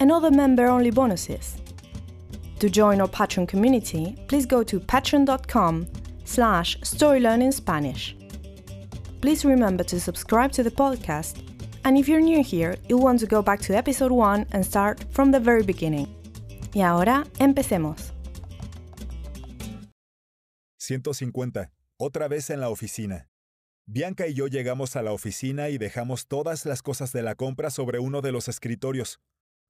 and other member-only bonuses. To join our Patreon community, please go to patreon.com slash storylearningspanish. Please remember to subscribe to the podcast, and if you're new here, you'll want to go back to episode 1 and start from the very beginning. Y ahora, empecemos. 150. Otra vez en la oficina. Bianca y yo llegamos a la oficina y dejamos todas las cosas de la compra sobre uno de los escritorios.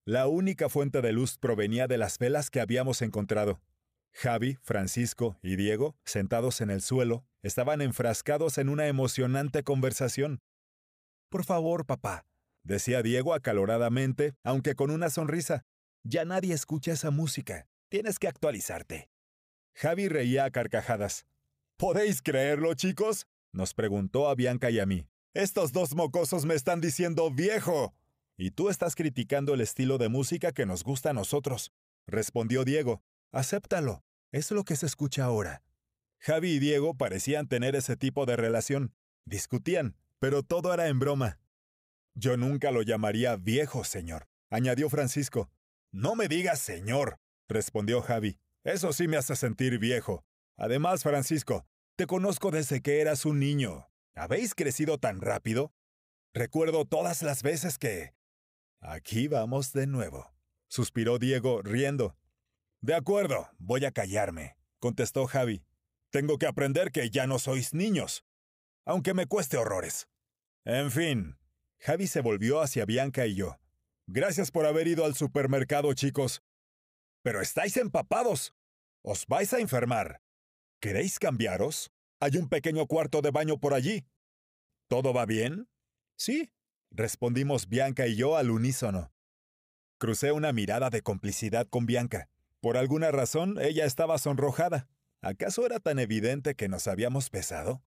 La única fuente de luz provenía de las velas que habíamos encontrado. Javi, Francisco y Diego, sentados en el suelo, estaban enfrascados en una emocionante conversación. Por favor, papá, decía Diego acaloradamente, aunque con una sonrisa. Ya nadie escucha esa música. Tienes que actualizarte. Javi reía a carcajadas. ¿Podéis creerlo, chicos? nos preguntó a Bianca y a mí. Estos dos mocosos me están diciendo viejo. Y tú estás criticando el estilo de música que nos gusta a nosotros, respondió Diego. Acéptalo, es lo que se escucha ahora. Javi y Diego parecían tener ese tipo de relación. Discutían, pero todo era en broma. Yo nunca lo llamaría viejo, señor, añadió Francisco. No me digas señor, respondió Javi. Eso sí me hace sentir viejo. Además, Francisco, te conozco desde que eras un niño. ¿Habéis crecido tan rápido? Recuerdo todas las veces que... Aquí vamos de nuevo, suspiró Diego, riendo. De acuerdo, voy a callarme, contestó Javi. Tengo que aprender que ya no sois niños, aunque me cueste horrores. En fin, Javi se volvió hacia Bianca y yo. Gracias por haber ido al supermercado, chicos. Pero estáis empapados. Os vais a enfermar. ¿Queréis cambiaros? Hay un pequeño cuarto de baño por allí. ¿Todo va bien? Sí, respondimos Bianca y yo al unísono. Crucé una mirada de complicidad con Bianca. Por alguna razón, ella estaba sonrojada. ¿Acaso era tan evidente que nos habíamos besado?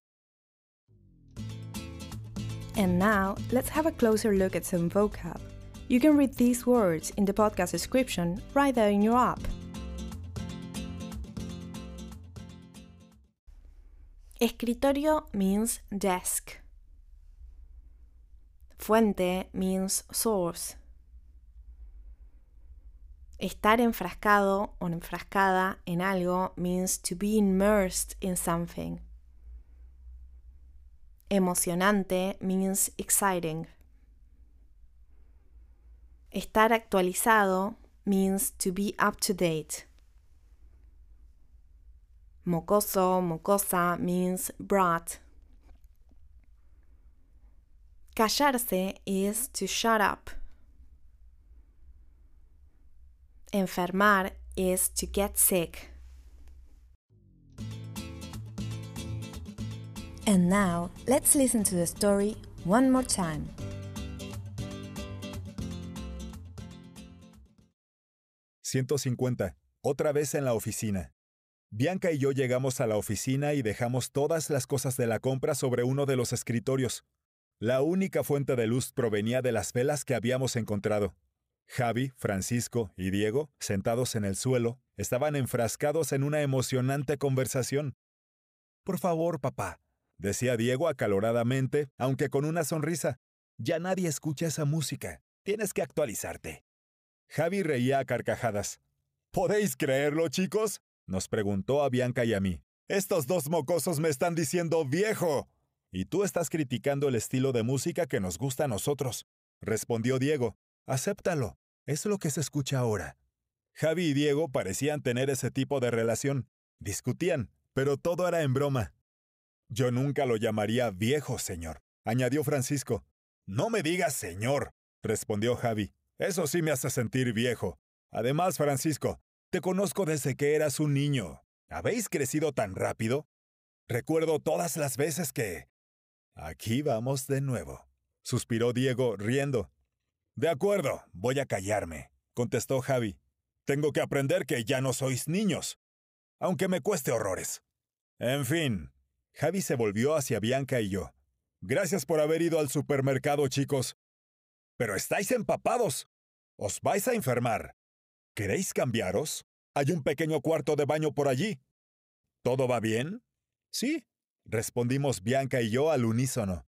And now, let's have a closer look at some vocab. You can read these words in the podcast description right there in your app. Escritorio means desk. Fuente means source. Estar enfrascado o enfrascada en algo means to be immersed in something. Emocionante means exciting. Estar actualizado means to be up to date. Mocoso, mocosa means brat. Callarse is to shut up. Enfermar is to get sick. And now, let's listen to the story one more time. «150. Otra vez en la oficina. Bianca y yo llegamos a la oficina y dejamos todas las cosas de la compra sobre uno de los escritorios. La única fuente de luz provenía de las velas que habíamos encontrado. Javi, Francisco y Diego, sentados en el suelo, estaban enfrascados en una emocionante conversación. Por favor, papá, decía Diego acaloradamente, aunque con una sonrisa. Ya nadie escucha esa música. Tienes que actualizarte. Javi reía a carcajadas. ¿Podéis creerlo, chicos? nos preguntó a Bianca y a mí. Estos dos mocosos me están diciendo viejo. Y tú estás criticando el estilo de música que nos gusta a nosotros, respondió Diego. Acéptalo, es lo que se escucha ahora. Javi y Diego parecían tener ese tipo de relación. Discutían, pero todo era en broma. Yo nunca lo llamaría viejo, señor, añadió Francisco. No me digas señor, respondió Javi. Eso sí me hace sentir viejo. Además, Francisco, te conozco desde que eras un niño. ¿Habéis crecido tan rápido? Recuerdo todas las veces que... Aquí vamos de nuevo, suspiró Diego, riendo. De acuerdo, voy a callarme, contestó Javi. Tengo que aprender que ya no sois niños, aunque me cueste horrores. En fin, Javi se volvió hacia Bianca y yo. Gracias por haber ido al supermercado, chicos. Pero estáis empapados. Os vais a enfermar. ¿Queréis cambiaros? Hay un pequeño cuarto de baño por allí. ¿Todo va bien? Sí, respondimos Bianca y yo al unísono.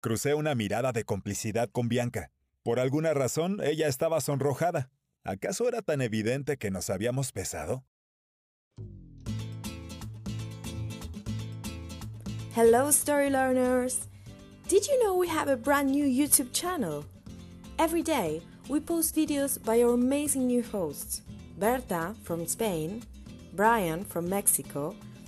Crucé una mirada de complicidad con Bianca. Por alguna razón, ella estaba sonrojada. ¿Acaso era tan evidente que nos habíamos besado? Hello, story learners! Did you know we have a brand new YouTube channel? Every day, we post videos by our amazing new hosts Berta from Spain, Brian from Mexico,